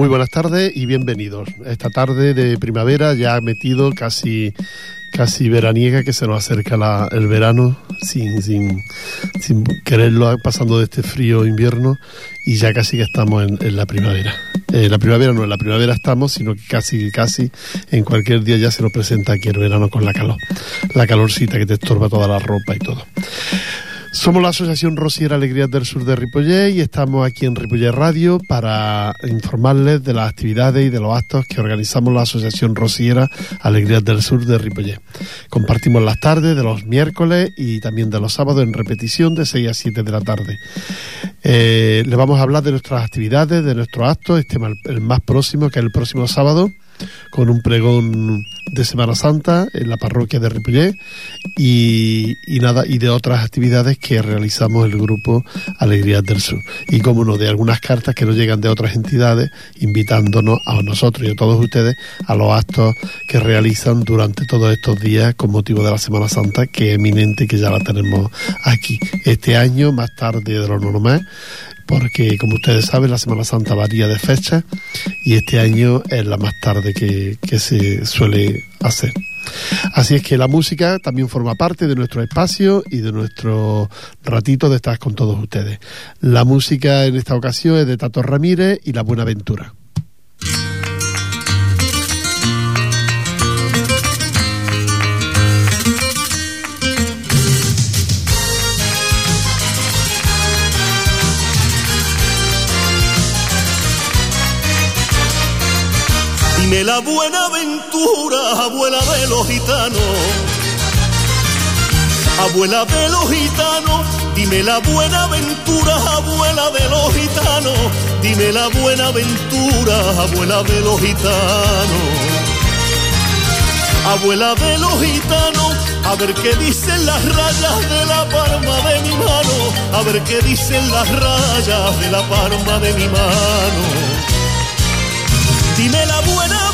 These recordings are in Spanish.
Muy buenas tardes y bienvenidos. Esta tarde de primavera ya ha metido casi casi veraniega que se nos acerca la, el verano sin, sin, sin quererlo pasando de este frío invierno y ya casi que estamos en, la primavera. Eh, la primavera no, en la primavera estamos, sino que casi, casi en cualquier día ya se nos presenta aquí el verano con la calor. La calorcita que te estorba toda la ropa y todo. Somos la Asociación Rosiera Alegrías del Sur de Ripollet y estamos aquí en Ripollet Radio para informarles de las actividades y de los actos que organizamos la Asociación Rosiera Alegrías del Sur de Ripollet. Compartimos las tardes de los miércoles y también de los sábados en repetición de 6 a 7 de la tarde. Eh, le vamos a hablar de nuestras actividades, de nuestros actos, este el más próximo, que es el próximo sábado con un pregón de Semana Santa en la parroquia de Ripollet y, nada y de otras actividades que realizamos el grupo Alegrías del Sur. Y como no de algunas cartas que nos llegan de otras entidades invitándonos a nosotros y a todos ustedes a los actos que realizan durante todos estos días con motivo de la Semana Santa que es eminente que ya la tenemos aquí. Este año más tarde de lo normal porque como ustedes saben la Semana Santa varía de fecha y este año es la más tarde que, se suele hacer. Así es que la música también forma parte de nuestro espacio y de nuestro ratito de estar con todos ustedes. La música en esta ocasión es de Tato Ramírez y La Buenaventura. Dime la buena aventura, abuela de los gitanos. Abuela de los gitanos, dime la buena aventura, abuela de los gitanos. Dime la buena aventura, abuela de los gitanos. Abuela de los gitanos, a ver qué dicen las rayas de la palma de mi mano, a ver qué dicen las rayas de la palma de mi mano. Dime la buena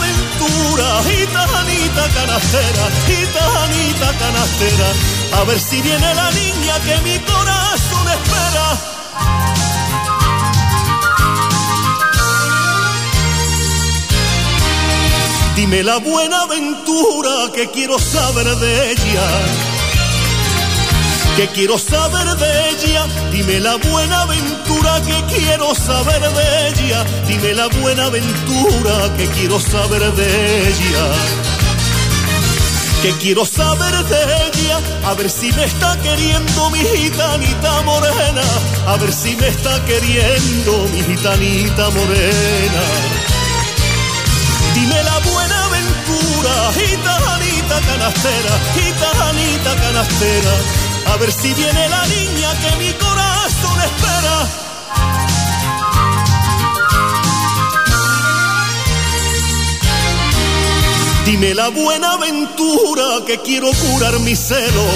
aventura, gitanita canastera, gitanita canastera, a ver si viene la niña que mi corazón espera. Dime la buena aventura que quiero saber de ella que quiero saber de ella. Dime la buena aventura que quiero saber de ella. Dime la buena aventura que quiero saber de ella. Que quiero saber de ella, a ver si me está queriendo mi gitanita morena, a ver si me está queriendo mi gitanita morena. Dime la buena aventura, gitanita canastera, gitanita canastera a ver si viene la niña que mi corazón espera. Dime la buena aventura que quiero curar mi celo.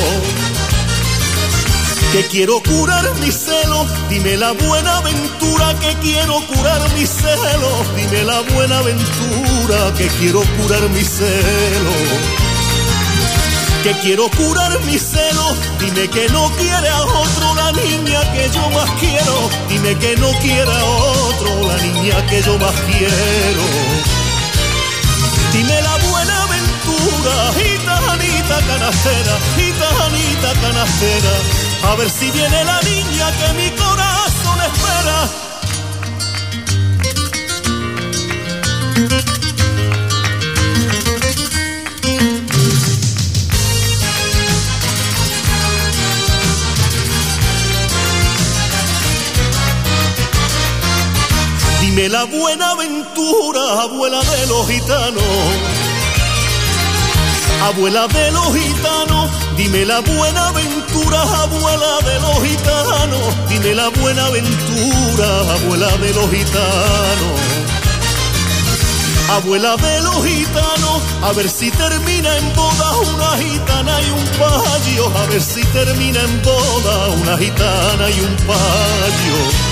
Que quiero curar mi celo, dime la buena aventura que quiero curar mi celo, dime la buena aventura que quiero curar mi celo que quiero curar mi celo. Dime que no quiere a otro la niña que yo más quiero. Dime que no quiere a otro la niña que yo más quiero. Dime la buena aventura, gitanita canastera, gitanita canastera. A ver si viene la niña que mi corazón espera. Dime la buena aventura, abuela de los gitanos. Abuela de los gitanos, dime la buena aventura, abuela de los gitanos. Dime la buena aventura, abuela de los gitanos. Abuela de los gitanos, a ver si termina en boda una gitana y un payo. A ver si termina en boda una gitana y un payo.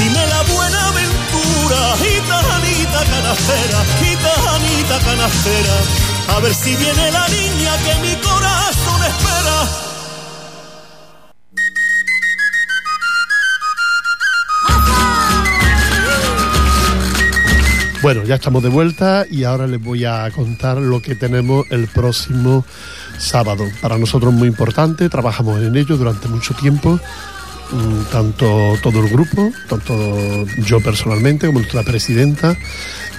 Dime la buena aventura, gitanita canastera, gitanita canastera. A ver si viene la niña que mi corazón espera. Bueno, ya estamos de vuelta y ahora les voy a contar lo que tenemos el próximo sábado. Para nosotros muy importante, trabajamos en ello durante mucho tiempo, tanto todo el grupo, tanto yo personalmente como nuestra presidenta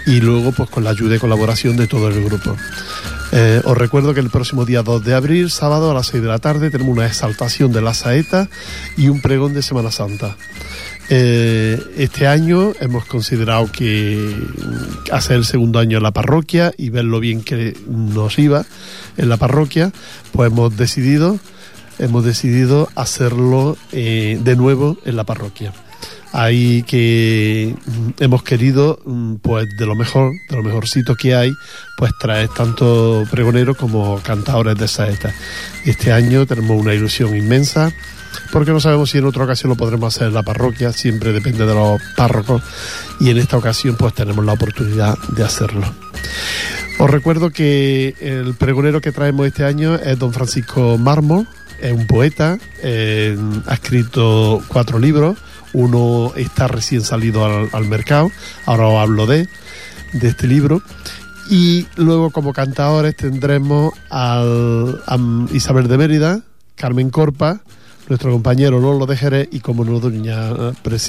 y luego pues con la ayuda y colaboración de todo el grupo. Eh, os recuerdo que el próximo día 2 de abril, sábado a las 6 de la tarde, tenemos una exaltación de la saeta y un pregón de Semana Santa. Eh, este año hemos considerado que hacer el segundo año en la parroquia y ver lo bien que nos iba en la parroquia, pues hemos decidido, hemos decidido hacerlo eh, de nuevo en la parroquia. Ahí que hemos querido, pues de lo mejor, de lo mejorcito que hay, pues traer tanto pregoneros como cantadores de saeta. Este año tenemos una ilusión inmensa porque no sabemos si en otra ocasión lo podremos hacer en la parroquia, siempre depende de los párrocos y en esta ocasión pues tenemos la oportunidad de hacerlo. Os recuerdo que el pregonero que traemos este año es don Francisco Mármol, es un poeta, eh, ha escrito cuatro libros, uno está recién salido al, mercado, ahora os hablo de, de este libro. Y luego como cantadores tendremos al, a Isabel de Mérida, Carmen Corpa, nuestro compañero Lolo de Jerez y como no doña,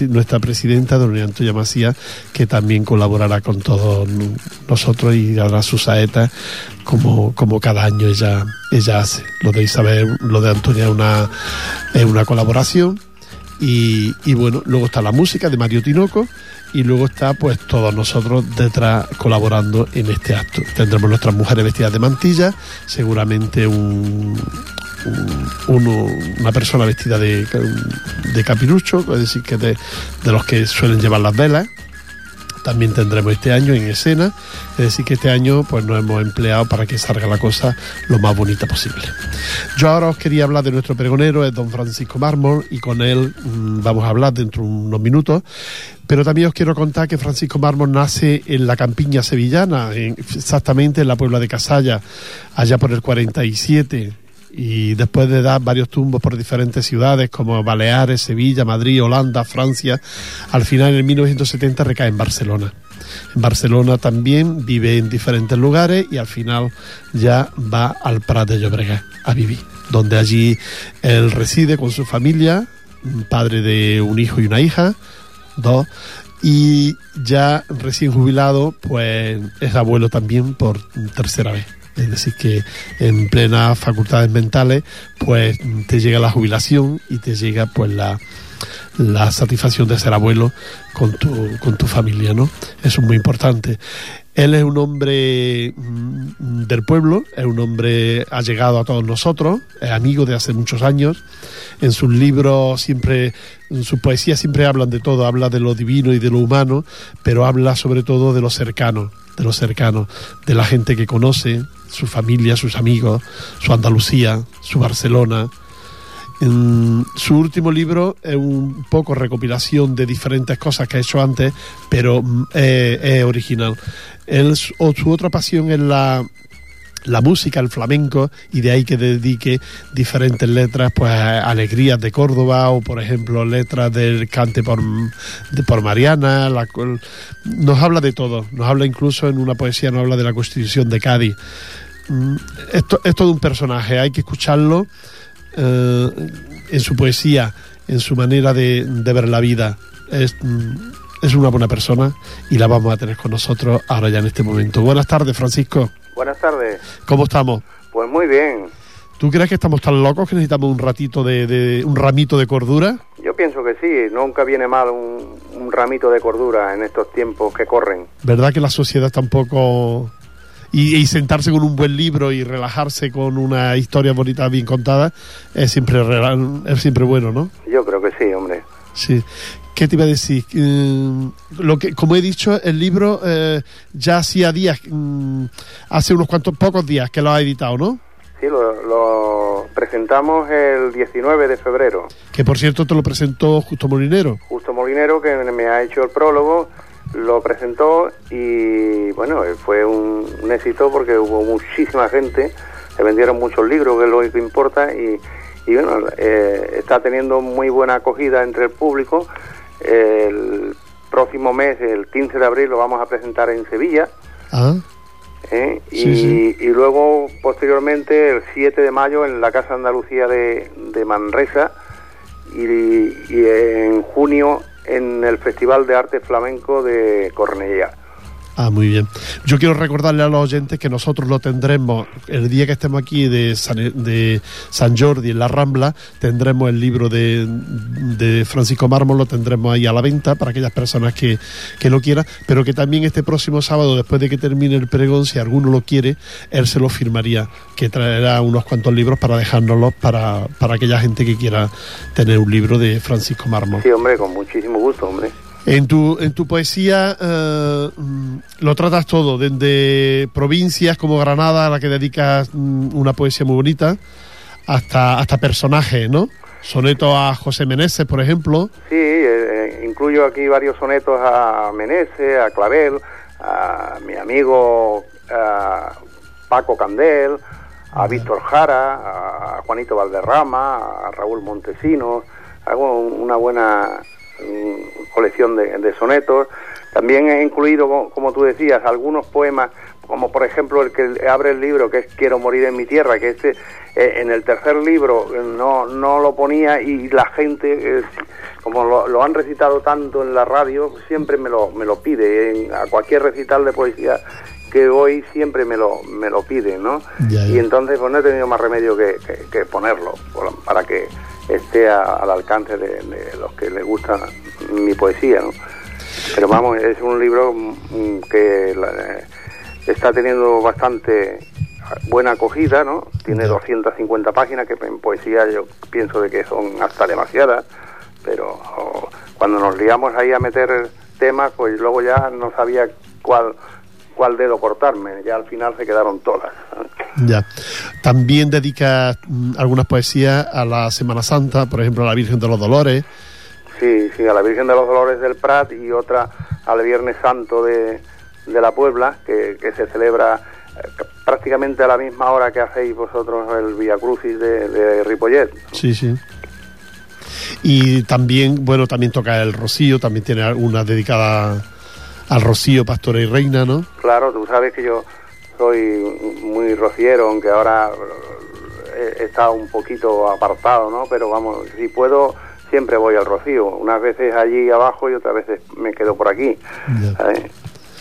nuestra presidenta doña Antonia Macía que también colaborará con todos nosotros y hará sus saetas como, como cada año ella, ella hace. Lo de Isabel, lo de Antonia es una, es una colaboración y, y bueno, luego está la música de Mario Tinoco y luego está pues todos nosotros detrás colaborando en este acto. Tendremos nuestras mujeres vestidas de mantilla, seguramente un, una persona vestida de, de capirucho, es decir, que de, de los que suelen llevar las velas, también tendremos este año en escena, es decir, que este año pues nos hemos empleado para que salga la cosa lo más bonita posible. Yo ahora os quería hablar de nuestro pregonero, es don Francisco Mármol, y con él mm, vamos a hablar dentro de unos minutos, pero también os quiero contar que Francisco Mármol nace en la campiña sevillana, exactamente en la Puebla de Casalla, allá por el 47, y después de dar varios tumbos por diferentes ciudades como Baleares, Sevilla, Madrid, Holanda, Francia, al final en 1970 recae en Barcelona. En Barcelona también vive en diferentes lugares y al final ya va al Prat de Llobregat a vivir, donde allí él reside con su familia, padre de un hijo y una hija, dos, y ya recién jubilado, pues es abuelo también por tercera vez. Es decir, que en plenas facultades mentales, pues te llega la jubilación y te llega pues la, la satisfacción de ser abuelo con tu, con tu familia, ¿no? Eso es muy importante. Él es un hombre mm, del pueblo, es un hombre allegado a todos nosotros, es amigo de hace muchos años. En sus libros siempre, en sus poesías siempre hablan de todo, habla de lo divino y de lo humano, pero habla sobre todo de lo cercano, de lo cercano, de la gente que conoce, su familia, sus amigos, su Andalucía, su Barcelona. En su último libro es un poco recopilación de diferentes cosas que ha hecho antes, pero mm, es original. su otra pasión es la, la música, el flamenco, y de ahí que dedique diferentes letras, pues alegrías de Córdoba, o por ejemplo letras del cante por, por Mariana, nos habla de todo, nos habla incluso en una poesía, nos habla de la Constitución de Cádiz. Mm, esto es todo un personaje, hay que escucharlo eh, en su poesía, en su manera de, de ver la vida. Es, mm, es una buena persona y la vamos a tener con nosotros ahora ya en este momento. Buenas tardes, Francisco. Buenas tardes. ¿Cómo estamos? Pues muy bien. ¿Tú crees que estamos tan locos que necesitamos un ratito de, un ramito de cordura? Yo pienso que sí, nunca viene mal un, un, ramito de cordura en estos tiempos que corren. ¿Verdad que la sociedad tampoco y, y, sentarse con un buen libro y relajarse con una historia bonita bien contada es siempre es siempre bueno, ¿no? Yo creo que sí, hombre. Sí. ¿Qué te iba a decir? Mm, lo que, como he dicho, el libro eh, ya hacía días, mm, hace unos cuantos pocos días que lo ha editado, ¿no? Sí, lo, presentamos el 19 de febrero. Que por cierto te lo presentó Justo Molinero. Justo Molinero, que me ha hecho el prólogo, lo presentó y bueno, fue un, éxito porque hubo muchísima gente, se vendieron muchos libros, que es lo que importa, y, y bueno, eh, está teniendo muy buena acogida entre el público el próximo mes, el 15 de abril, lo vamos a presentar en Sevilla. Ah, ¿eh? y, Sí, sí. y luego, posteriormente, el 7 de mayo, en la Casa Andalucía de, de Manresa. Y, y en junio, en el Festival de Arte Flamenco de Cornellá. Ah, muy bien. Yo quiero recordarle a los oyentes que nosotros lo tendremos el día que estemos aquí de San, de San Jordi en la Rambla, tendremos el libro de, de Francisco Mármol, lo tendremos ahí a la venta para aquellas personas que, que lo quieran, pero que también este próximo sábado, después de que termine el pregón, si alguno lo quiere, él se lo firmaría, que traerá unos cuantos libros para dejárnoslos para, para aquella gente que quiera tener un libro de Francisco Mármol. Sí, hombre, con muchísimo gusto, hombre. En tu, en tu poesía eh, lo tratas todo, desde provincias como Granada, a la que dedicas mm, una poesía muy bonita, hasta, hasta personajes, ¿no? Soneto a José Meneses, por ejemplo. Sí, eh, incluyo aquí varios sonetos a Menese, a Clavel, a mi amigo a Paco Candel, a Víctor Jara, a Juanito Valderrama, a Raúl Montesinos. Hago un- una buena colección de, de sonetos. También he incluido, co- como tú decías, algunos poemas, como por ejemplo el que abre el libro, que es Quiero morir en mi tierra, que este eh, en el tercer libro eh, no, no lo ponía y la gente, eh, como lo, lo han recitado tanto en la radio, siempre me lo, me lo pide. En- a cualquier recital de poesía que voy siempre me lo, me lo pide, ¿no? Ya, ya. Y entonces pues no he tenido más remedio que, que- que ponerlo para que esté a- al alcance de, de los que les gusta mi poesía, ¿no? Pero vamos, es un libro mm, que la- está teniendo bastante buena acogida, ¿no? Tiene Ya. 250 páginas, que en poesía yo pienso de que son hasta demasiadas, pero cuando nos liamos ahí a meter temas, pues luego ya no sabía cuál cuál dedo cortarme, ya al final se quedaron todas. Ya. También dedicas mm, algunas poesías a la Semana Santa, por ejemplo, a la Virgen de los Dolores. Sí, sí, a la Virgen de los Dolores del Prat y otra al Viernes Santo de, de la Puebla, que, que se celebra eh, prácticamente a la misma hora que hacéis vosotros el Via Crucis de, de Ripollet. Sí, sí. Y también, bueno, también toca el Rocío, también tiene alguna dedicada al Rocío, Pastora y Reina, ¿no? Claro, tú sabes que yo soy muy rociero, aunque ahora eh, he estado un poquito apartado, ¿no? Pero vamos, si puedo, siempre voy al Rocío. Unas veces allí abajo y otras veces me quedo por aquí.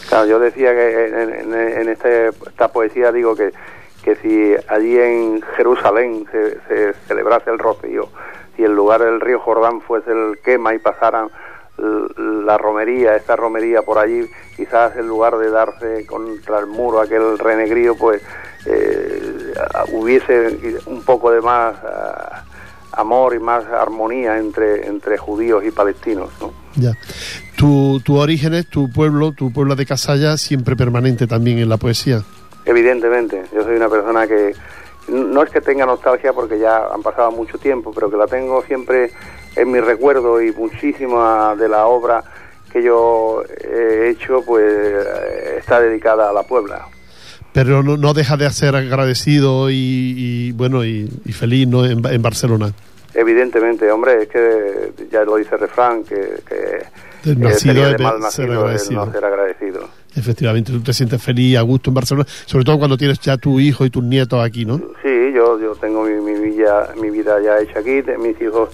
Claro, yo decía que en, en- en este, esta poesía digo que, que si allí en Jerusalén se, se celebrase el rocío, si el lugar del río Jordán fuese el quema y pasaran la romería, esta romería por allí, quizás en lugar de darse contra el muro aquel renegrío, pues eh, hubiese un poco de más ah, amor y más armonía entre, entre judíos y palestinos, ¿no? Ya. Tu, tu orígenes, tu pueblo, tu pueblo de Casalla, siempre permanente también en la poesía. Evidentemente, yo soy una persona que no es que tenga nostalgia porque ya han pasado mucho tiempo, pero que la tengo siempre en mi recuerdo y muchísima de la obra que yo he hecho pues eh, está dedicada a la Puebla. Pero no, no deja de ser agradecido y, y, bueno y, y feliz ¿no? en, en Barcelona. Evidentemente, hombre, es que ya lo dice el refrán, que, que Del que nacido de mal ser nacido el agradecido. no ser agradecido. Efectivamente, tú te sientes feliz, a gusto en Barcelona, sobre todo cuando tienes ya tu hijo y tus nietos aquí, ¿no? Sí, yo, yo tengo mi, mi, vida, mi vida ya hecha aquí, mis hijos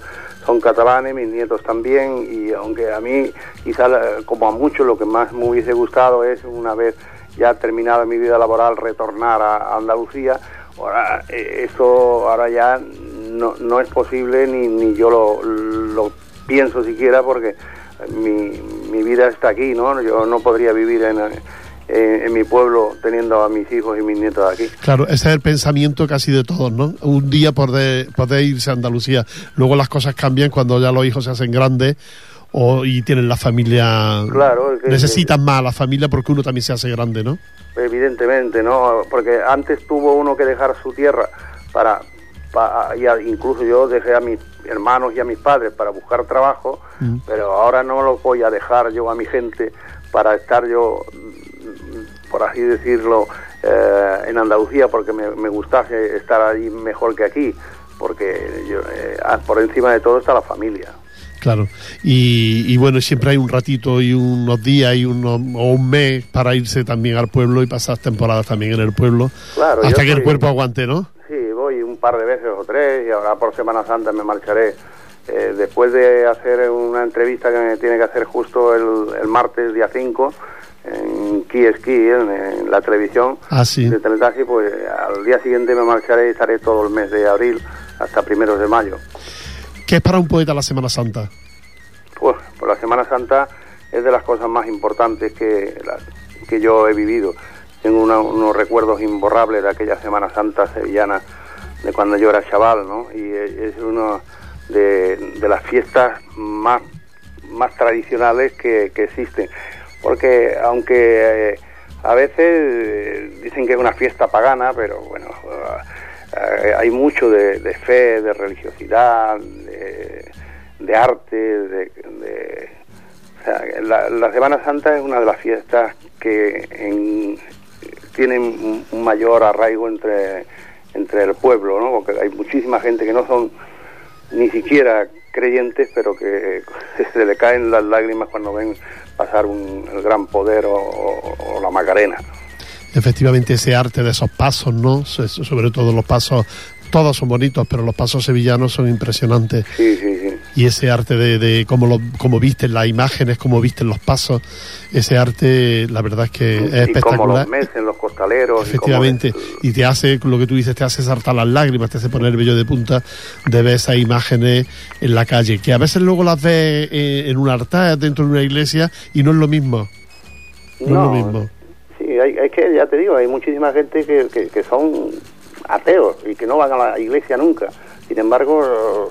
son catalanes, mis nietos también, y aunque a mí, quizá la- como a muchos, lo que más me hubiese gustado es una vez ya terminada mi vida laboral retornar a Andalucía. Ahora, eh, eso ahora ya no, no es posible ni, ni yo lo, lo pienso siquiera porque mi, mi vida está aquí, ¿no? Yo no podría vivir en, en, en mi pueblo teniendo a mis hijos y mis nietos aquí. Claro, ese es el pensamiento casi de todos, ¿no? Un día poder, poder irse a Andalucía. Luego las cosas cambian cuando ya los hijos se hacen grandes o, y tienen la familia. Claro, que- Necesitan más a la familia porque uno también se hace grande, ¿no? Evidentemente, ¿no? Porque antes tuvo uno que dejar su tierra para, pa- y a- incluso yo dejé a mis hermanos y a mis padres para buscar trabajo, Mm. pero ahora no lo voy a dejar yo a mi gente para estar yo, mm, por así decirlo, eh, en Andalucía porque me, me gustase estar allí mejor que aquí, porque yo, eh, por encima de todo está la familia. Claro, y, bueno, siempre hay un ratito y unos días y unos, o un mes para irse también al pueblo y pasar temporadas también en el pueblo, Claro, hasta que el cuerpo aguante, ¿no? Par de veces o tres y ahora por Semana Santa me marcharé. Eh, después de hacer una entrevista que me tiene que hacer justo el, el martes día 5 en Key Ski, en, en la televisión Ah, sí. de Teletaxi, pues al día siguiente me marcharé y estaré todo el mes de abril hasta primeros de mayo. ¿Qué es para un poeta la Semana Santa? Pues, pues la Semana Santa es de las cosas más importantes que, la- que yo he vivido. Tengo una- unos recuerdos imborrables de aquella Semana Santa sevillana, de cuando yo era chaval, ¿no? Y es una de, las fiestas más, más tradicionales que, que existen. Porque aunque eh, a veces eh, dicen que es una fiesta pagana, pero bueno, eh, hay mucho de, fe, de religiosidad, de, arte, de, o sea, la, Semana Santa es una de las fiestas que en- tienen un mayor arraigo entre, entre el pueblo, ¿no? Porque hay muchísima gente que no son ni siquiera creyentes, pero que se le caen las lágrimas cuando ven pasar un, el gran poder o, o- o la Macarena. Efectivamente, ese arte de esos pasos, ¿no? So- Sobre todo los pasos, todos son bonitos, pero los pasos sevillanos son impresionantes. Sí, sí. Y ese arte de, de cómo, lo, cómo visten las imágenes, cómo visten los pasos, ese arte, la verdad es que es y espectacular. los mecen, los costaleros. cómo Efectivamente, y te hace, lo que tú dices, te hace saltar las lágrimas, te hace poner el vello de punta de ver esas imágenes en la calle, que a veces luego las ves eh, en un altar, dentro de una iglesia, y no es lo mismo. No, es lo mismo. Sí, hay, es que ya te digo, hay muchísima gente que, que, que son ateos y que no van a la iglesia nunca. Sin embargo,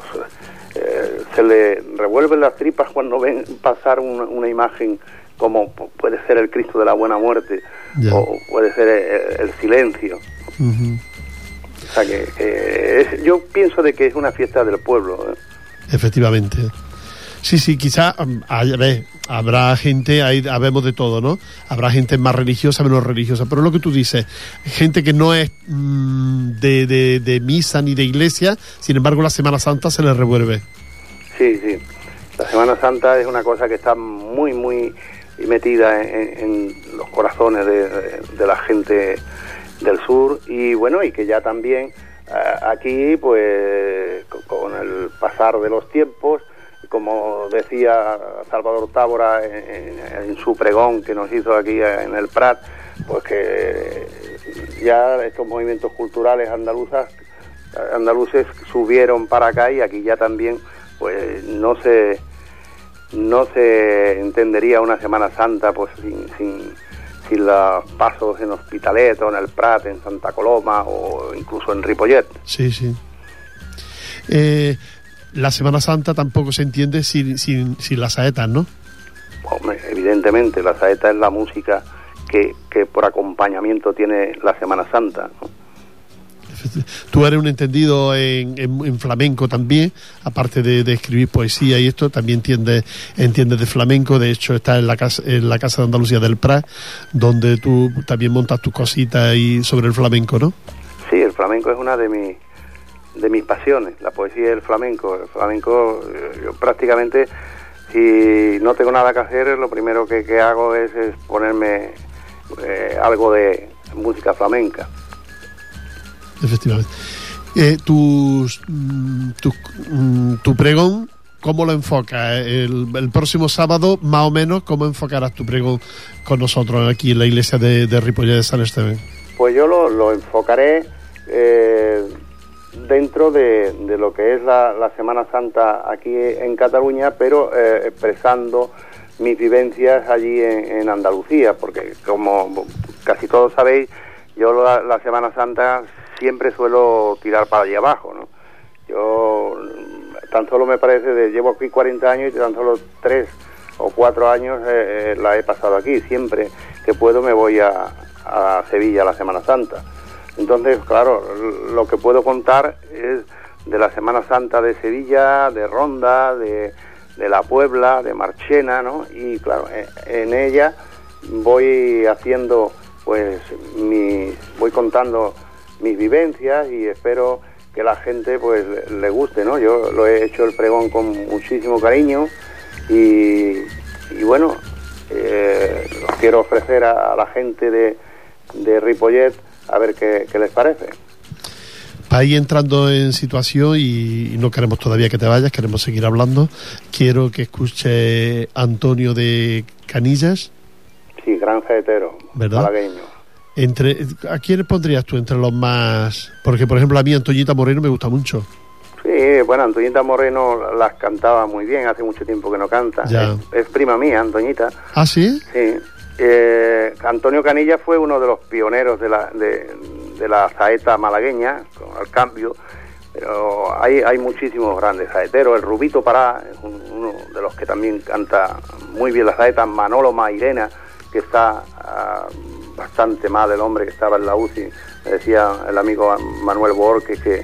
eh, se le revuelven las tripas cuando ven pasar una, una imagen como pu- puede ser el Cristo de la Buena Muerte Ya. o puede ser el, el silencio. O sea que, que es- yo pienso de que es una fiesta del pueblo. ¿eh? Efectivamente. Sí, sí, quizá ver, habrá gente, ahí habemos de todo, ¿no? Habrá gente más religiosa, menos religiosa, pero lo que tú dices, gente que no es mm, de, de, de misa ni de iglesia, sin embargo la Semana Santa se les revuelve. Sí, sí. La Semana Santa es una cosa que está muy, muy metida en, los corazones de, de la gente del sur y bueno, y que ya también eh, aquí, pues co- con el pasar de los tiempos, como decía Salvador Tábora en, su pregón que nos hizo aquí en el Prat, pues que ya estos movimientos culturales andaluzas andaluces subieron para acá y aquí ya también pues no se no se entendería una Semana Santa pues sin, sin, sin los pasos en Hospitalet o en el Prat, en Santa Coloma o incluso en Ripollet. Sí, sí. Eh, la Semana Santa tampoco se entiende sin, sin, sin las saetas, ¿no? Hombre, evidentemente la saeta es la música que, que por acompañamiento tiene la Semana Santa. ¿no? Tú eres un entendido en, en- en flamenco también, aparte de, de escribir poesía y esto, también entiendes, entiendes de flamenco. De hecho, estás en la casa, en la casa de Andalucía del Prat, donde tú también montas tus cositas y sobre el flamenco, ¿no? Sí, el flamenco es una de mis de mis pasiones, la poesía y el flamenco. El flamenco, eh, yo prácticamente, si no tengo nada que hacer, lo primero que, que hago es, es ponerme eh, algo de música flamenca. Efectivamente. Eh, tus, mm, tu, mm, tu pregón, ¿cómo lo enfocas? El, el próximo sábado, más o menos, ¿cómo enfocarás tu pregón con nosotros aquí en la iglesia de, de Ripollet de San Esteban? Pues yo lo, lo enfocaré eh, dentro de, de lo que es la, la Semana Santa aquí en Cataluña, pero eh, expresando mis vivencias allí en, Andalucía, porque como casi todos sabéis, yo la, Semana Santa siempre suelo tirar para allá abajo, ¿no? Yo tan solo me parece, de, llevo aquí 40 años y tan solo 3 o 4 años eh, eh, la he pasado aquí. Siempre que puedo me voy a, a Sevilla la Semana Santa. Entonces, claro, lo que puedo contar es de la Semana Santa de Sevilla, de Ronda, de, de La Puebla, de Marchena, ¿no? Y claro, e- en ella voy haciendo, pues, mi, voy contando mis vivencias y espero que la gente pues le, guste, ¿no? Yo lo he hecho el pregón con muchísimo cariño y, y bueno, eh, quiero ofrecer a, a la gente de, de Ripollet a ver qué, qué les parece. Para ir entrando en situación y, y no queremos todavía que te vayas, queremos seguir hablando, quiero que escuche Antonio de Canillas, Sí, gran saetero, ¿Verdad? malagueño. entre ¿a quiénes pondrías tú entre los más...? Porque, por ejemplo, a mí Antoñita Moreno me gusta mucho. Sí, bueno, Antoñita Moreno las cantaba muy bien, hace mucho tiempo que no canta. Ya. Es, es prima mía, Antoñita. ¿Ah, sí? Sí. Eh, Antonio Canilla fue uno de los pioneros de la, de, la saeta malagueña, con cambio. Pero hay, hay muchísimos grandes saeteros. El Rubito Pará es un- uno de los que también canta muy bien la saeta. Manolo Mairena, que está ah, bastante mal, el hombre que estaba en la UCI. Me decía el amigo Manuel Borges que,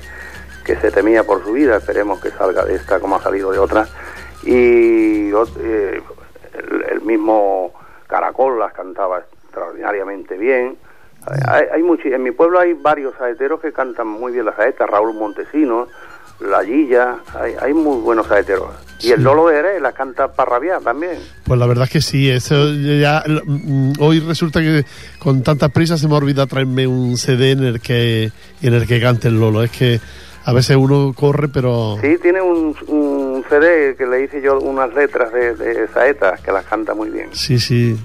que se temía por su vida. Esperemos que salga de esta como ha salido de otras. Y eh, el mismo Caracol las cantaba extraordinariamente bien. Hay, hay en mi pueblo hay varios saeteros que cantan muy bien las saetas, Raúl Montesinos, La Guilla, hay, hay muy buenos saeteros. Y el. Lolo de Jerez la canta para rabiar también. Pues la verdad es que sí, eso ya mm, hoy resulta que con tantas prisas se me olvida traerme un CD en el que en el que cante el Lolo. Es que a veces uno corre, pero Sí, tiene un, un CD que le hice yo unas letras de, de saetas que las canta muy bien. sí, sí,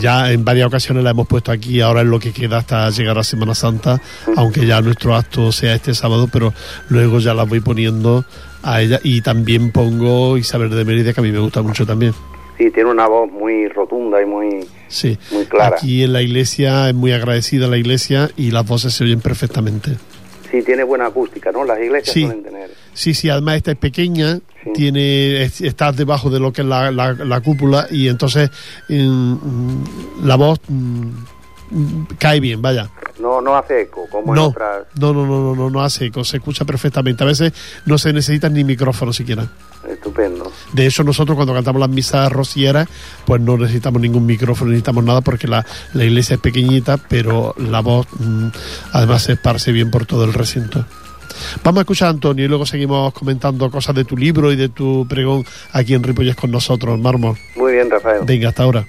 ya en varias ocasiones la hemos puesto aquí. Ahora es lo que queda hasta llegar a Semana Santa, aunque ya nuestro acto sea este sábado, pero luego ya las voy poniendo a ella y también pongo Isabel de Mérida que a mí me gusta mucho también. Sí, tiene una voz muy rotunda y muy... Sí, Muy clara. aquí en la iglesia es muy agradecida la iglesia y las voces se oyen perfectamente. Sí, tiene buena acústica, ¿no? Las iglesias Sí. suelen tener. Sí, sí, además esta es pequeña, Sí. tiene es- está debajo de lo que es la, la- la cúpula y entonces mm, la voz mm, mm, cae bien, vaya. No, no hace eco, como en No, otras... no, no, no, no, no, no hace eco, se escucha perfectamente. A veces no se necesitan ni micrófono siquiera. Estupendo. De hecho, nosotros cuando cantamos las misas rocieras, pues no necesitamos ningún micrófono, no necesitamos nada porque la, la iglesia es pequeñita, pero la voz además se esparce bien por todo el recinto. Vamos a escuchar a Antonio y luego seguimos comentando cosas de tu libro y de tu pregón aquí en Ripolles con nosotros, Mármol. Muy bien, Rafael. Venga, hasta ahora.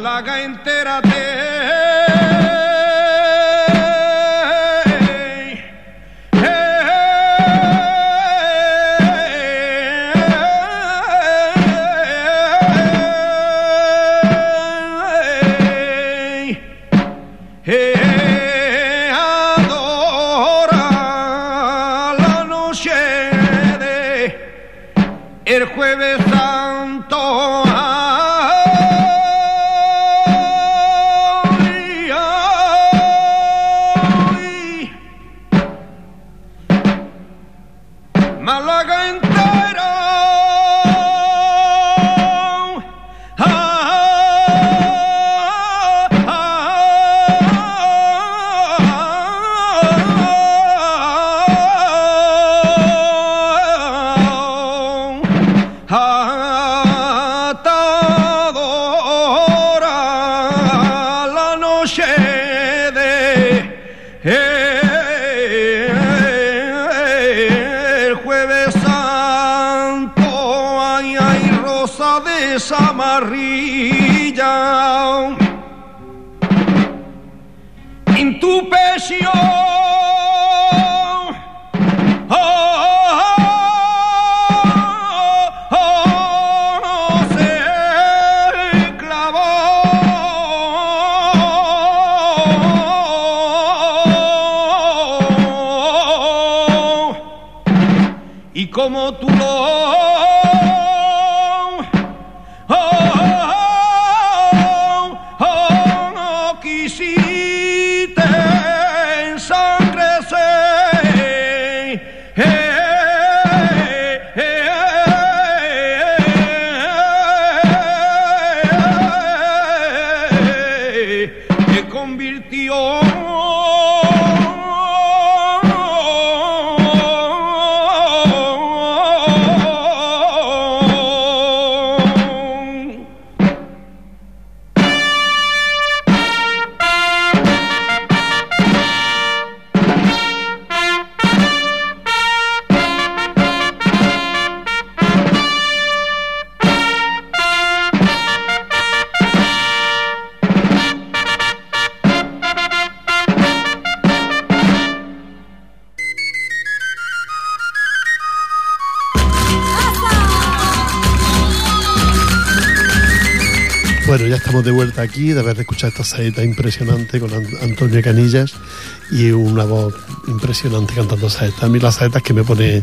Málaga entera como tú lo aquí, de haber escuchado esta saeta impresionante con An- Antonio Canillas y una voz impresionante cantando saeta. A mí las saetas que me pone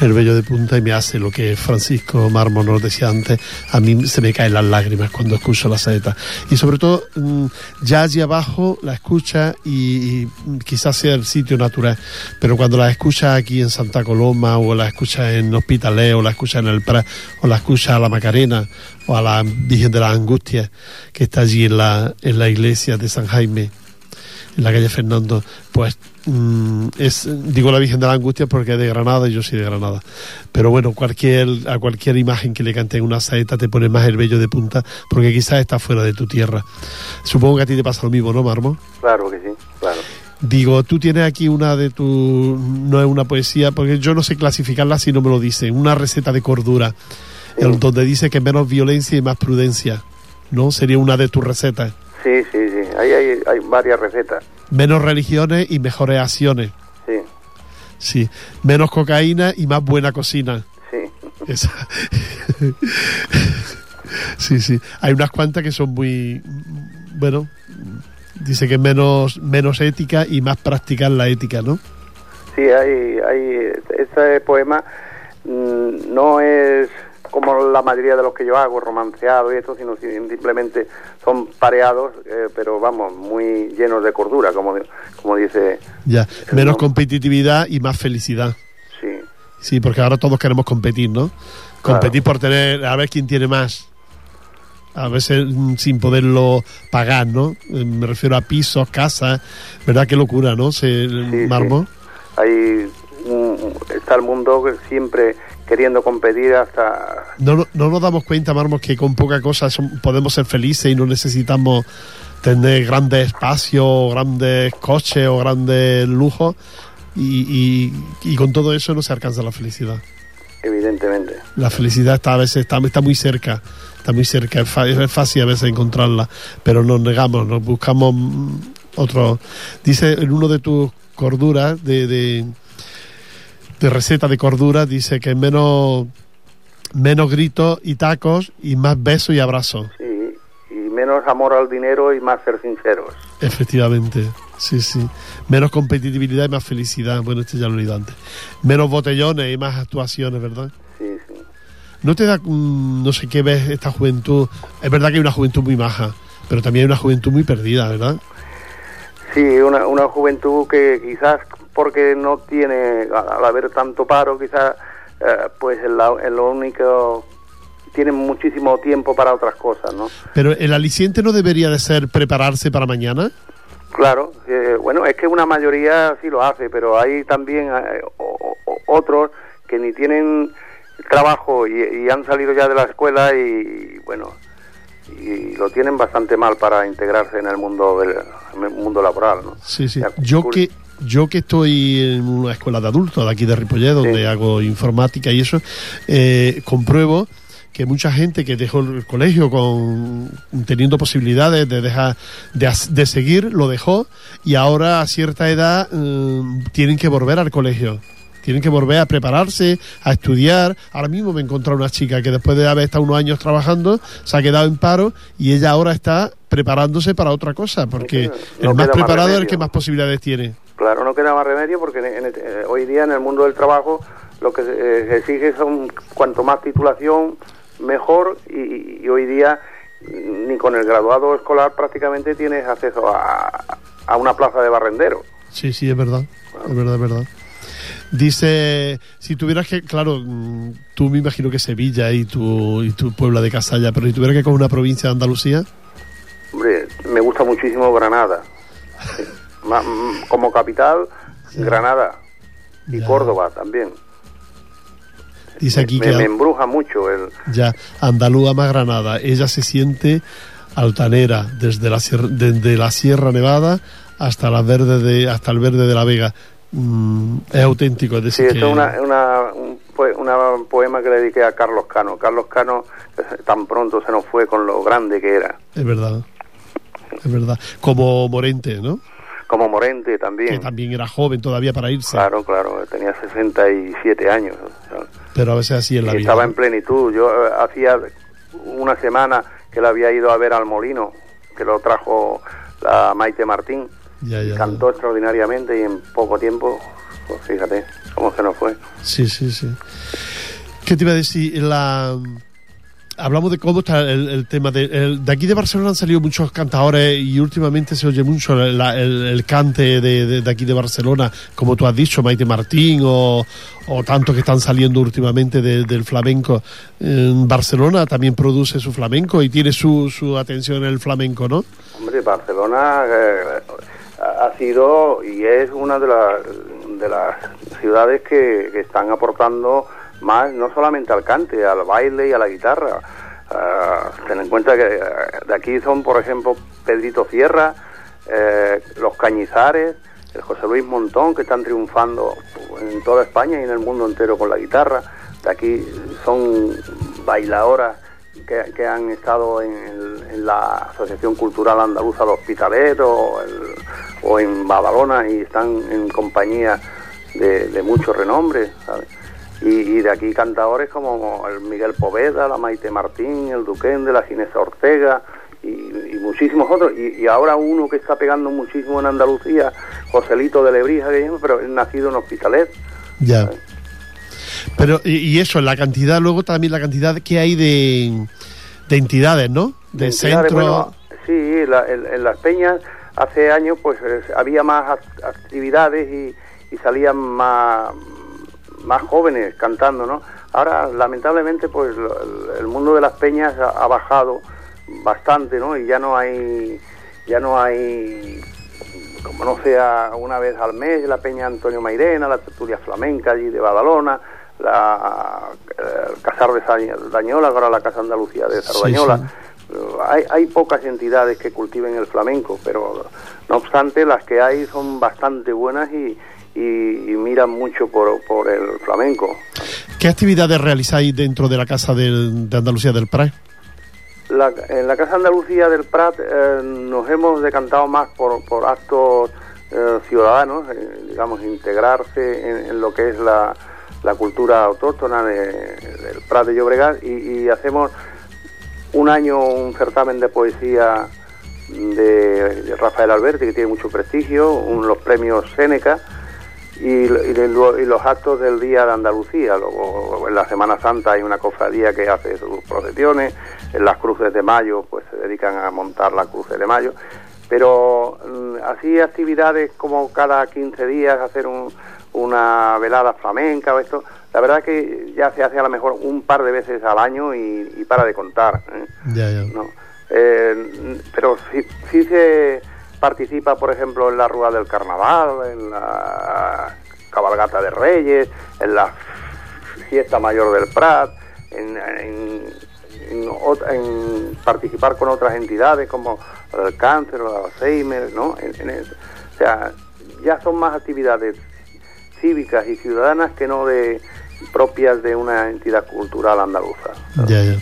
el vello de punta y me hace lo que Francisco Mármol nos decía antes, a mí se me caen las lágrimas cuando escucho la saeta. Y sobre todo, mm, ya allí abajo la escucha y, quizás sea el sitio natural, pero cuando la escucha aquí en Santa Coloma o la escucha en Hospitalet o la escucha en el Prat o la escucha a la Macarena o a la Virgen de la Angustia que está allí en la, en la iglesia de San Jaime en la calle Fernando, pues mm, es, digo la Virgen de la Angustia porque es de Granada y yo soy de Granada. Pero bueno, cualquier, a cualquier imagen que le canten una saeta te pone más el vello de punta porque quizás está fuera de tu tierra. Supongo que a ti te pasa lo mismo, ¿no, Marmo? Claro que sí, claro. Digo, tú tienes aquí una de tu. No es una poesía, porque yo no sé clasificarla si no me lo dicen. Una receta de cordura, el- donde dice que menos violencia y más prudencia. ¿No? Sería una de tus recetas. Sí, sí, sí. Ahí hay, hay varias recetas. Menos religiones y mejores acciones. Sí, Sí. Menos cocaína y más buena cocina. sí. Esa. sí, sí. Hay unas cuantas que son muy. Bueno. Dice que menos, menos ética y más practicar la ética, ¿no? Sí, hay, hay, este poema mm, no es como la mayoría de los que yo hago, romanceado y esto, sino simplemente son pareados, eh, pero vamos, muy llenos de cordura, como, como dice, Ya, menos no. competitividad y más felicidad. sí, Sí, porque ahora todos queremos competir, ¿no? Competir por tener, a ver quién tiene más. A veces mm, sin poderlo pagar, ¿no? Eh, Me refiero a pisos, casas, ¿verdad? Qué locura, ¿no? Se, sí. Hay un- está el mundo siempre queriendo competir hasta No, no, no nos damos cuenta, Marmos, que con poca cosa son- podemos ser felices y no necesitamos tener grandes espacios, grandes coches o grandes lujos. Y, y- y con todo eso no se alcanza la felicidad. evidentemente. La felicidad está a veces está, está muy cerca, está muy cerca, es, fácil a veces encontrarla, pero nos negamos, nos buscamos otro. Dice en uno de tus corduras, de, de, de receta de cordura, dice que menos, menos gritos y tacos y más besos y abrazos. Sí, y menos amor al dinero y más ser sinceros. Efectivamente, sí, sí. Menos competitividad y más felicidad. Bueno, este ya lo he leído antes. Menos botellones y más actuaciones, ¿verdad? Sí, sí. ¿No te da, mm, no sé qué ves esta juventud? Es verdad que hay una juventud muy maja, pero también hay una juventud muy perdida, ¿verdad? Sí, una, una juventud que quizás porque no tiene, al haber tanto paro, quizás eh, pues en, la- en lo único, tienen muchísimo tiempo para otras cosas, ¿no? Pero el aliciente no debería de ser prepararse para mañana. Claro, eh, bueno, es que una mayoría sí lo hace, pero hay también eh, o- o- otros que ni tienen trabajo y, y han salido ya de la escuela y, bueno, y lo tienen bastante mal para integrarse en el mundo del en el mundo laboral, ¿no? Sí, sí. Yo que yo que estoy en una escuela de adultos de aquí de Ripollet, donde Sí. hago informática y eso, eh, compruebo que mucha gente que dejó el colegio con teniendo posibilidades de dejar de, de seguir, lo dejó y ahora a cierta edad mm, tienen que volver al colegio. Tienen que volver a prepararse, a estudiar. Ahora mismo me he encontrado una chica que después de haber estado unos años trabajando se ha quedado en paro y ella ahora está preparándose para otra cosa, porque No el más más preparado es el que más posibilidades tiene. Claro, no queda más remedio porque en- eh, hoy día en el mundo del trabajo lo que se, eh, se exige son cuanto más titulación mejor y, y hoy día ni con el graduado escolar prácticamente tienes acceso a, a una plaza de barrendero. Sí, sí, es verdad. Es verdad, es verdad. Dice, si tuvieras que, claro, mm, tú me imagino que Sevilla y tu, y tu Puebla de Casalla, pero si tuvieras que con una provincia de Andalucía, Hombre, me gusta muchísimo Granada. Sí. Mm, Como capital, Granada y Ya. Córdoba también. dice aquí me, que me embruja mucho el, ya Andalúa más Granada, ella se siente altanera desde la, sierra, desde la Sierra Nevada hasta, la verde de, hasta el verde de la Vega. Mm, es auténtico, es Sí, decir, esto que- es una, una, un, una poema que le dediqué a Carlos Cano. Carlos Cano eh, tan pronto se nos fue con lo grande que era. es verdad. Es verdad. Como Morente, ¿no? Como Morente Que también. también era joven todavía para irse. Claro, claro, tenía 67 años. Pero a veces así es la Y vida. estaba en plenitud. Yo eh, hacía una semana que le había ido a ver al Molino, que lo trajo la Maite Martín. Ya, ya, ya. Cantó extraordinariamente y en poco tiempo, pues fíjate cómo se nos fue. Sí, sí, sí. ¿Qué te iba a decir? La... Hablamos de cómo está el, tema de... de aquí de Barcelona han salido muchos cantadores y últimamente se oye mucho la- el, cante de, de- aquí de Barcelona, como tú has dicho, Maite Martín o, o tantos que están saliendo últimamente de- del flamenco. En Barcelona también produce su flamenco y tiene su, su atención en el flamenco, ¿no? Hombre, Barcelona eh, ha sido y es una de, las de las ciudades que, que están aportando más, no solamente al cante, al baile y a la guitarra. Ah, ten en cuenta que eh, de aquí son, por ejemplo, Pedrito Sierra, eh, los Cañizares, el José Luis Montón, que están triunfando en toda España y en el mundo entero con la guitarra. De aquí son bailadoras que, que han estado en, la Asociación Cultural Andaluza Los Hospitaleros o, en Badalona y están en compañía de, de mucho renombre. Y, y de aquí cantadores como el Miguel Poveda, la Maite Martín, el Duquende, la Ginesa Ortega y, y muchísimos otros. Y, y ahora uno que está pegando muchísimo en Andalucía, Joselito de Lebrija, pero es nacido en Hospitalet. Ya. Pero, y, eso, la cantidad, luego también la cantidad que hay de, de entidades, ¿no? De, entidades, centros. bueno, sí, la- en, en las peñas hace años pues eh, había más act- actividades y, y salían más, más jóvenes cantando, ¿no? Ahora, lamentablemente, pues el, mundo de las peñas ha, bajado bastante, ¿no? Y ya no hay, ya no hay, como no sea una vez al mes, la peña Antonio Mairena, la tertulia flamenca allí de Badalona, la eh, el Casar de Sardañola, ahora la Casa Andalucía de Sardañola. sí. Eh, Hay, hay pocas entidades que cultiven el flamenco, pero no obstante las que hay son bastante buenas y, y- y miran mucho por, por el flamenco. ¿Qué actividades realizáis dentro de la Casa del- de Andalucía del PRAE? La- en la Casa Andalucía del Prat eh, nos hemos decantado más por, por actos eh, ciudadanos, eh, digamos, integrarse en, en lo que es la, la cultura autóctona de- del Prat de Llobregat y, y hacemos un año un certamen de poesía de, de Rafael Alberti, que tiene mucho prestigio, un- los premios Séneca y, y y los actos del Día de Andalucía. Luego, en la Semana Santa hay una cofradía que hace sus procesiones, en las cruces de mayo pues se dedican a montar la cruces de mayo. Pero mm, así actividades como cada 15 días hacer un- una velada flamenca o esto, la verdad que ya se hace a lo mejor un par de veces al año y, y para de contar. ¿eh? Ya, ya. No. Eh, pero sí, sí se participa, por ejemplo, en la Rúa del Carnaval, en la Cabalgata de Reyes, en la Fiesta Mayor del Prat, en, en- participar con otras entidades como el cáncer, el Alzheimer, ¿no? O sea, ya son más actividades cívicas y ciudadanas que no de propias de una entidad cultural andaluza. Ya.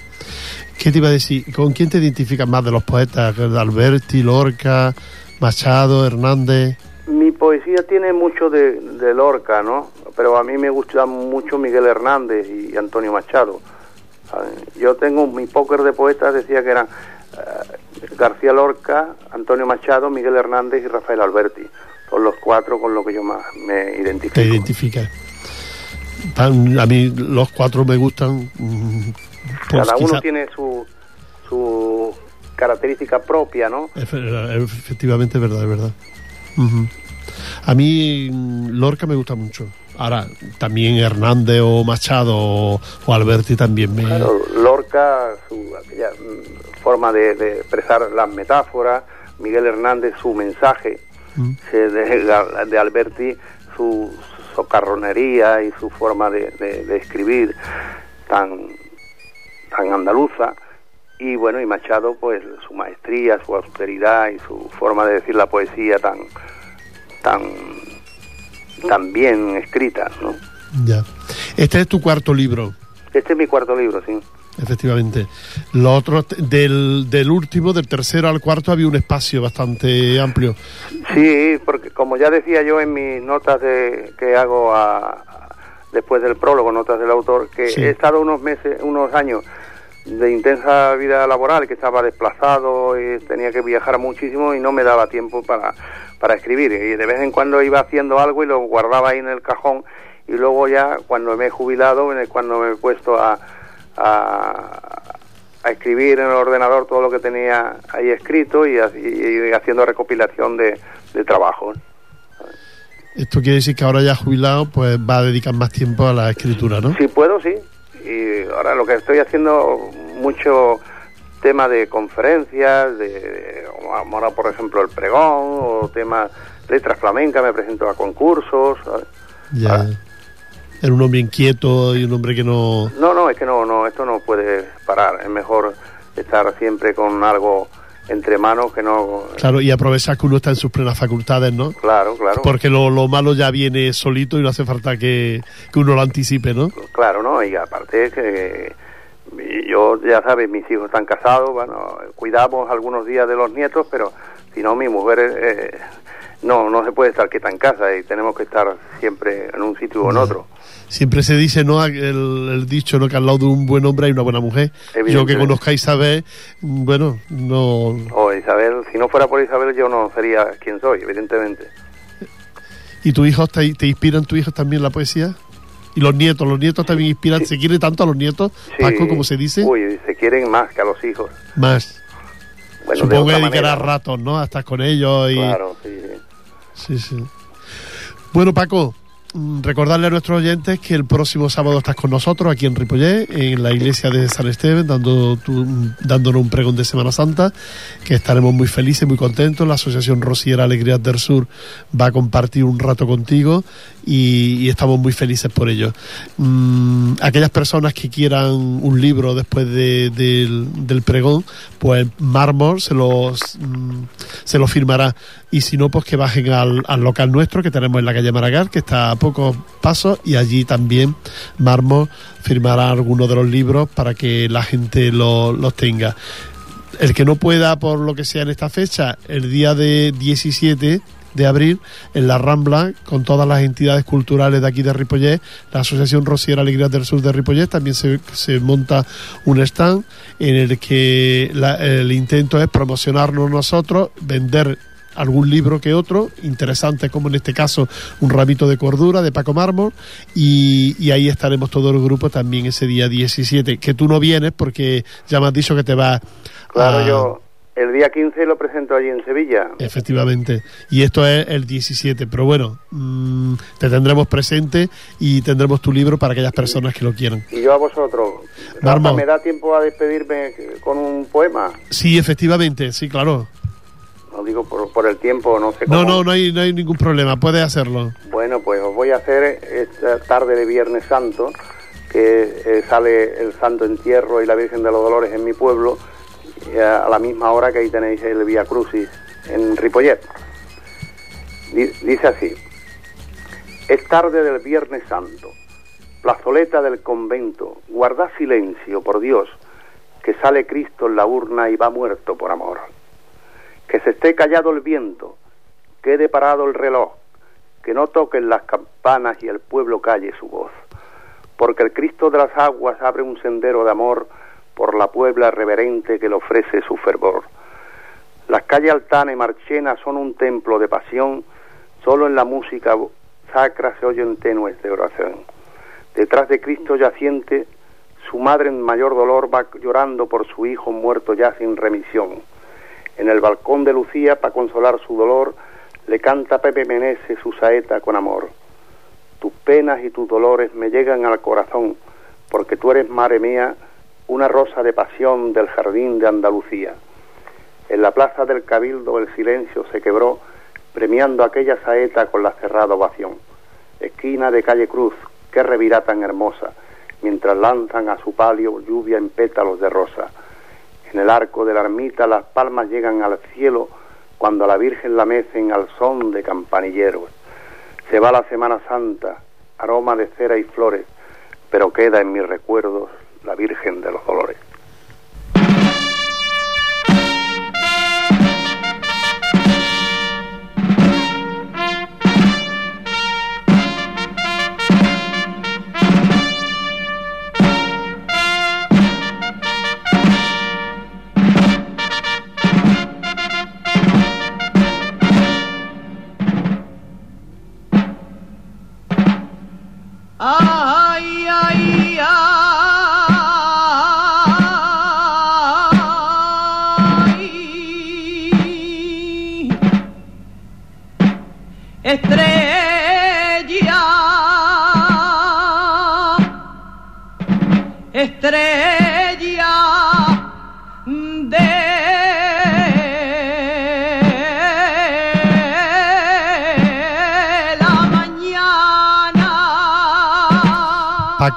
¿Qué te iba a decir? ¿Con quién te identificas más de los poetas? Alberti, Lorca, Machado, Hernández. Mi poesía tiene mucho de, de Lorca, ¿no? Pero a mí me gusta mucho Miguel Hernández y Antonio Machado. ¿sabes? Yo tengo mi póker de poetas, decía que eran eh, García Lorca, Antonio Machado, Miguel Hernández y Rafael Alberti. Son los cuatro con los que yo más me identifico. Te identificas. Tan- a mí los cuatro me gustan. mm, pues Cada uno quizá- tiene su, su característica propia, ¿no? Efe- Efectivamente, es verdad, es verdad. A mí mm, Lorca me gusta mucho. Ahora, también Hernández o Machado o, o Alberti también me... Claro, Lorca, su aquella mm, forma de, de expresar las metáforas, Miguel Hernández, su mensaje, de, de Alberti, su socarronería y su forma de, de- de escribir tan, tan andaluza. Y bueno, y Machado, pues su maestría, su austeridad y su forma de decir la poesía tan, tan, tan bien escrita, ¿no? Ya. Este es tu cuarto libro, Este es mi cuarto libro, sí. efectivamente. Lo otro, del, del último, del tercero al cuarto, había un espacio bastante amplio. Sí, porque como ya decía yo en mis notas de, que hago a- después del prólogo, notas del autor, que Sí. he estado unos meses, unos años de intensa vida laboral, que estaba desplazado y tenía que viajar muchísimo y no me daba tiempo para, para escribir. Y de vez en cuando iba haciendo algo y lo guardaba ahí en el cajón y luego ya cuando me he jubilado, cuando me he puesto a, a, a escribir en el ordenador todo lo que tenía ahí escrito y, haciendo recopilación de, de trabajo. Esto quiere decir que ahora ya jubilado, pues va a dedicar más tiempo a la escritura, ¿no? Si puedo, sí. Y ahora lo que estoy haciendo mucho tema de conferencias, de ahora por ejemplo el pregón o temas letras flamencas, me presento a concursos. ¿sabes? Ya. Era un hombre inquieto y un hombre que no... No, no, es que no, no, esto no puede parar. Es mejor estar siempre con algo entre manos que no. Claro, y aprovechar que uno está en sus plenas facultades, ¿no? Claro, claro. Porque lo, lo malo ya viene solito y no hace falta que, que uno lo anticipe, ¿no? Claro, ¿no? Y aparte que yo, ya sabes, mis hijos están casados, bueno, cuidamos algunos días de los nietos, pero si no, mi mujer eh, no, no se puede estar quieta en casa y tenemos que estar siempre en un sitio o en otro. Siempre se dice, ¿no? El, el dicho, ¿no? Que al lado de un buen hombre hay una buena mujer. Yo que conozca a Isabel, bueno, no... O Isabel, si no fuera por Isabel yo no sería quien soy, evidentemente. ¿Y tus hijos te, te inspiran tus hijos también la poesía? Y los nietos, los nietos también inspiran, ¿se quiere tanto a los nietos, Sí. Paco, como se dice? Uy, se quieren más que a los hijos. Más. Bueno, Supongo que dedicarás ratos, ¿no? A estar con ellos y... Claro, sí, sí. Sí. Bueno, Paco, recordarle a nuestros oyentes que el próximo sábado estás con nosotros aquí en Ripollet, en la iglesia de San Esteban, dando dándonos un pregón de Semana Santa, que estaremos muy felices, muy contentos. La Asociación Rosiera Alegrías del Sur va a compartir un rato contigo y, y estamos muy felices por ello. Mm, aquellas personas que quieran un libro después de- del, del pregón, pues Mármol se los, mm, se lo firmará. Y si no, pues que bajen al, al local nuestro que tenemos en la calle Maragall, que está a pocos pasos, y allí también Mármol firmará algunos de los libros para que la gente lo- los tenga. El que no pueda, por lo que sea en esta fecha, el día de 17 de abril, en la Rambla, con todas las entidades culturales de aquí de Ripollet, la Asociación Rosiera Alegrías del Sur de Ripollet, también se, se monta un stand en el que el intento es promocionarnos nosotros, vender algún libro que otro, interesante como en este caso un ramito de cordura de Paco Mármol y, y ahí estaremos todo el grupo también ese día 17, que tú no vienes porque ya me has dicho que te vas Claro, a- yo el día 15 lo presento allí en Sevilla. Efectivamente. Y esto es el 17. Pero bueno, mm, te tendremos presente y tendremos tu libro para aquellas personas que lo quieran. Y yo a vosotros. Marmo. ¿Me da tiempo a despedirme con un poema? Sí, efectivamente, sí, claro. No digo por, por el tiempo, no sé cómo. No, no, no hay, no hay ningún problema, puedes hacerlo. Bueno, pues os voy a hacer esta tarde de Viernes Santo, que eh, sale el Santo Entierro y la Virgen de los Dolores en mi pueblo, eh, a la misma hora que ahí tenéis el Vía Crucis en Ripollet. Di- dice así, es tarde del Viernes Santo, Plazoleta del convento, guarda silencio, por Dios, que sale Cristo en la urna y va muerto por amor. Que se esté callado el viento, quede parado el reloj, que no toquen las campanas y el pueblo calle su voz. Porque el Cristo de las aguas abre un sendero de amor por la puebla reverente que le ofrece su fervor. Las calles Altana y Marchena son un templo de pasión, solo en la música sacra se oyen tenues de oración. Detrás de Cristo yaciente, su madre en mayor dolor va llorando por su hijo muerto ya sin remisión. En el balcón de Lucía, para consolar su dolor, le canta Pepe Meneses su saeta con amor. Tus penas y tus dolores me llegan al corazón, porque tú eres, madre mía, una rosa de pasión del jardín de Andalucía. En la plaza del Cabildo el silencio se quebró, premiando aquella saeta con la cerrada ovación. Esquina de calle Cruz, qué revirá tan hermosa, mientras lanzan a su palio lluvia en pétalos de rosa. En el arco de la ermita las palmas llegan al cielo cuando a la Virgen la mecen al son de campanilleros. Se va la Semana Santa, aroma de cera y flores, pero queda en mis recuerdos la Virgen de los Dolores. Ah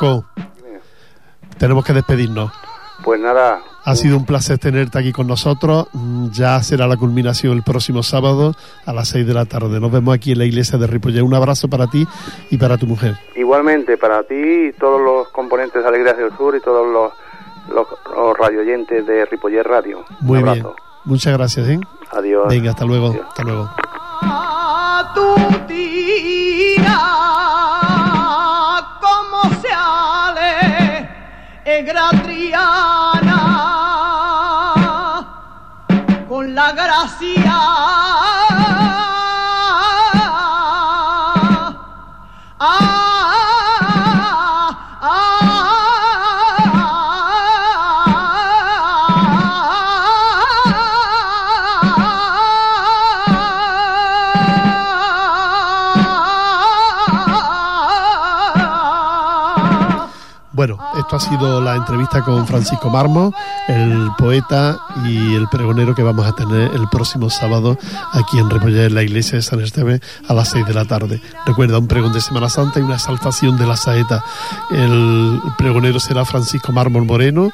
Paco, tenemos que despedirnos. Pues nada, Ha sido un placer tenerte aquí con nosotros. Mm, Ya será la culminación el próximo sábado a las 6 de la tarde. Nos vemos aquí en la iglesia de Ripollet. Un abrazo para ti y para tu mujer. igualmente para ti y todos los componentes de Alegrías del Sur y todos los, los, los radioyentes de Ripollet Radio. Muy Un bien. abrazo. Muchas gracias. ¿eh? Adiós. Venga, hasta luego. Adiós. Hasta luego. E Gratriana con la gracia Bueno, esto ha sido la entrevista con Francisco Marmo, el poeta y el pregonero que vamos a tener el próximo sábado aquí en Ripollet, en la iglesia de San Esteban, a las 6 de la tarde. Recuerda, un pregón de Semana Santa y una exaltación de la saeta. El pregonero será Francisco Mármol Moreno,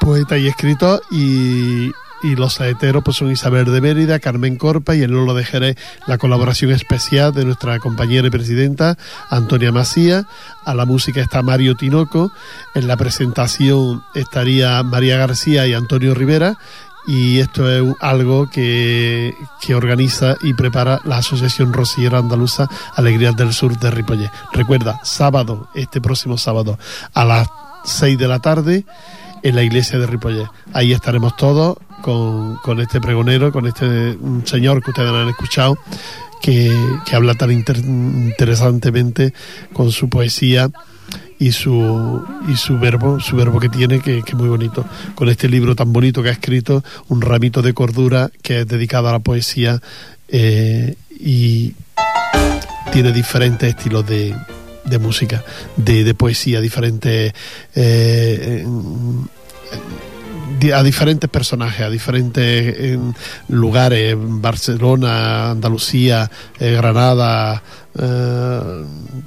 poeta y escritor, y, y los saeteros pues son Isabel de Mérida, Carmen Corpa y el Lolo de Jerez, la colaboración especial de nuestra compañera y presidenta Antonia Macía. A la música está Mario Tinoco, en la presentación estaría María García y Antonio Rivera. Y esto es algo que, que organiza y prepara la Asociación Rosillera Andaluza Alegrías del Sur de Ripollet. Recuerda, sábado, este próximo sábado, a las 6 de la tarde, en la iglesia de Ripollet. Ahí estaremos todos con, con este pregonero, con este señor que ustedes han escuchado, que, que habla tan inter- interesantemente con su poesía y su y su verbo, su verbo que tiene, que, es muy bonito. Con este libro tan bonito que ha escrito, Un ramito de cordura, que es dedicado a la poesía eh, y tiene diferentes estilos de, de música, de, de poesía, diferentes eh, a diferentes personajes, a diferentes eh, lugares, Barcelona, Andalucía, eh, Granada, eh,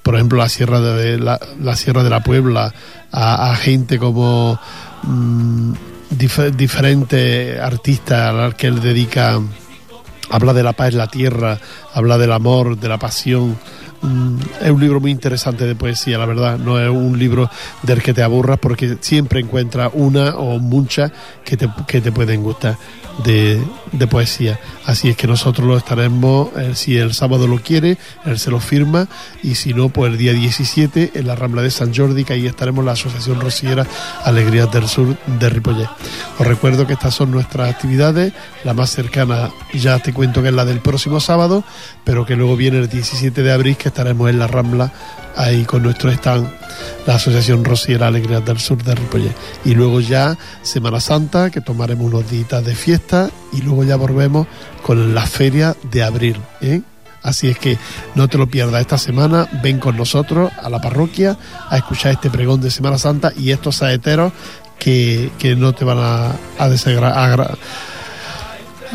por ejemplo la Sierra de la, la Sierra de la Puebla, a, gente como mm, dif- diferentes artistas a los que él dedica habla de la paz en la tierra, habla del amor, de la pasión, mm, es un libro muy interesante de poesía, la verdad. No es un libro del que te aburras porque siempre encuentras una o muchas que te, que te pueden gustar de, de poesía. Así es que nosotros lo estaremos, eh, si el sábado lo quiere, él se lo firma y si no, pues el día 17 en la Rambla de San Jordi, que ahí estaremos la Asociación Rosiera Alegrías del Sur de Ripollet. Os recuerdo que estas son nuestras actividades, la más cercana ya te cuento que es la del próximo sábado, pero que luego viene el 17 de abril que estaremos en la Rambla ahí con nuestro stand, la Asociación Rosiera Alegrías del Sur de Ripollet. Y luego ya Semana Santa, que tomaremos unos días de fiesta y luego ya volvemos con la feria de abril. ¿eh? Así es que no te lo pierdas esta semana, ven con nosotros a la parroquia a escuchar este pregón de Semana Santa y estos saeteros que, que no te van a, a desagradar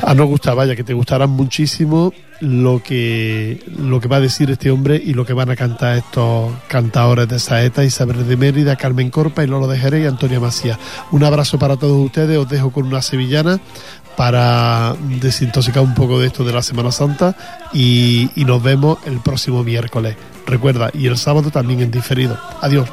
a no gustar, vaya, que te gustarán muchísimo lo que, lo que va a decir este hombre y lo que van a cantar estos cantadores de Saeta, Isabel de Mérida, Carmen Corpa y Lolo de Jerez y Antonia Macías. Un abrazo para todos ustedes, os dejo con una sevillana para desintoxicar un poco de esto de la Semana Santa y, nos vemos el próximo miércoles. Recuerda, y el sábado también en diferido. Adiós.